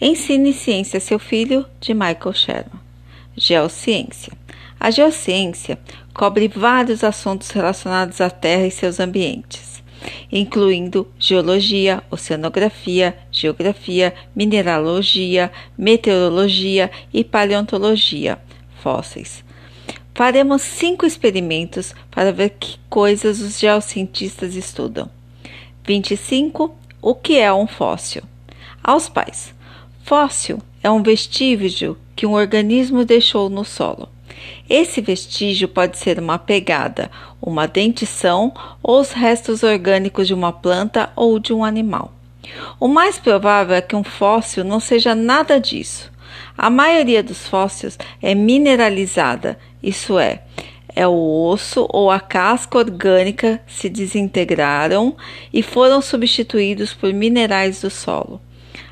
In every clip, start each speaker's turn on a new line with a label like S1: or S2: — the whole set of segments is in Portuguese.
S1: Ensine ciência a seu filho, de Michael Sherman. Geociência. A geociência cobre vários assuntos relacionados à Terra e seus ambientes, incluindo geologia, oceanografia, geografia, mineralogia, meteorologia e paleontologia, fósseis. Faremos cinco experimentos para ver que coisas os geocientistas estudam. 25. O que é um fóssil? Aos pais. Fóssil é um vestígio que um organismo deixou no solo. Esse vestígio pode ser uma pegada, uma dentição ou os restos orgânicos de uma planta ou de um animal. O mais provável é que um fóssil não seja nada disso. A maioria dos fósseis é mineralizada, isso é, é o osso ou a casca orgânica se desintegraram e foram substituídos por minerais do solo.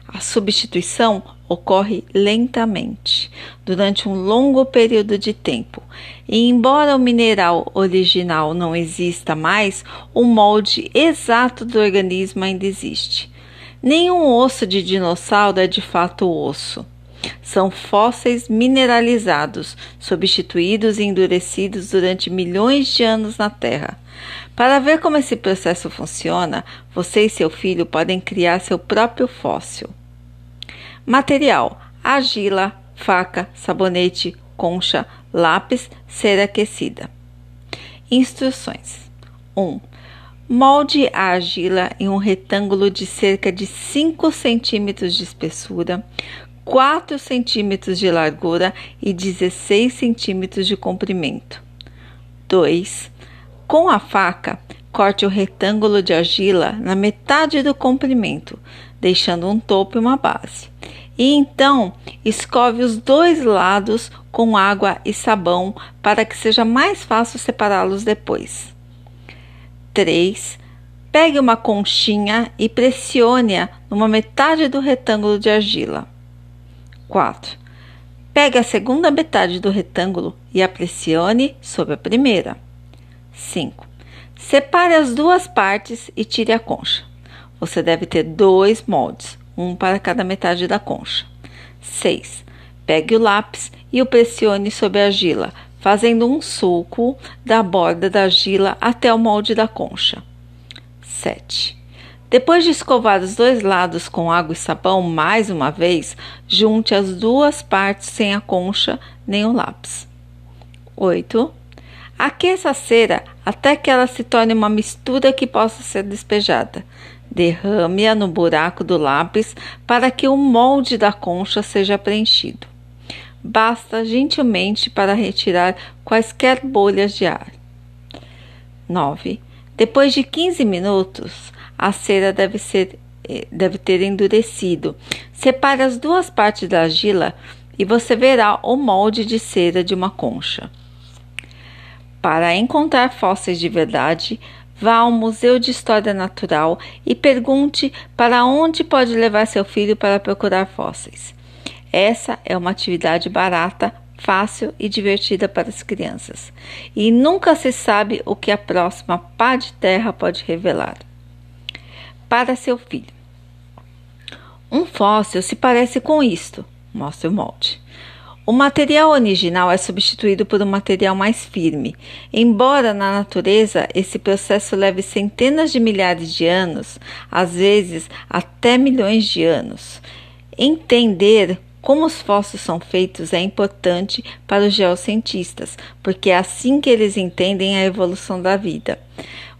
S1: A substituição ocorre lentamente, durante um longo período de tempo, e embora o mineral original não exista mais, o molde exato do organismo ainda existe. Nenhum osso de dinossauro é de fato osso. São fósseis mineralizados, substituídos e endurecidos durante milhões de anos na Terra. Para ver como esse processo funciona, você e seu filho podem criar seu próprio fóssil. Material: argila, faca, sabonete, concha, lápis, cera aquecida. Instruções: 1. Molde a argila em um retângulo de cerca de 5 centímetros de espessura, 4 centímetros de largura e 16 centímetros de comprimento. 2. Com a faca, corte o retângulo de argila na metade do comprimento, deixando um topo e uma base e então escove os dois lados com água e sabão para que seja mais fácil separá-los depois. 3. Pegue uma conchinha e pressione-a numa metade do retângulo de argila. 4. Pegue a segunda metade do retângulo e a pressione sobre a primeira. 5. Separe as duas partes e tire a concha. Você deve ter dois moldes, um para cada metade da concha. 6. Pegue o lápis e o pressione sobre a argila, fazendo um sulco da borda da argila até o molde da concha. 7. Depois de escovar os dois lados com água e sabão mais uma vez, junte as duas partes sem a concha nem o lápis. 8. Aqueça a cera até que ela se torne uma mistura que possa ser despejada. Derrame-a no buraco do lápis para que o molde da concha seja preenchido. Basta gentilmente para retirar quaisquer bolhas de ar. 9. Depois de 15 minutos, a cera deve, ser, eh, deve ter endurecido. Separe as duas partes da argila e você verá o molde de cera de uma concha. Para encontrar fósseis de verdade, Vá ao Museu de História Natural e pergunte para onde pode levar seu filho para procurar fósseis. Essa é uma atividade barata, fácil e divertida para as crianças. E nunca se sabe o que a próxima pá de terra pode revelar. Para seu filho. Um fóssil se parece com isto, mostra o molde. O material original é substituído por um material mais firme. Embora na natureza esse processo leve centenas de milhares de anos, às vezes até milhões de anos, entender como os fósseis são feitos é importante para os geocientistas, porque é assim que eles entendem a evolução da vida,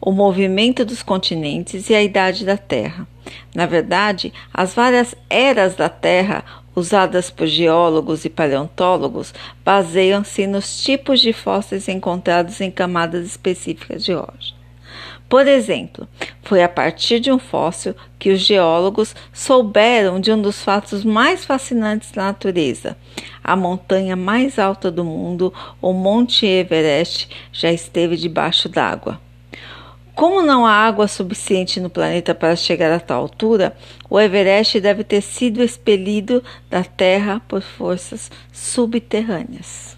S1: o movimento dos continentes e a idade da Terra. Na verdade, as várias eras da Terra usadas por geólogos e paleontólogos baseiam-se nos tipos de fósseis encontrados em camadas específicas de rocha. Por exemplo, foi a partir de um fóssil que os geólogos souberam de um dos fatos mais fascinantes da natureza. A montanha mais alta do mundo, o Monte Everest, já esteve debaixo d'água. Como não há água suficiente no planeta para chegar a tal altura, o Everest deve ter sido expelido da Terra por forças subterrâneas.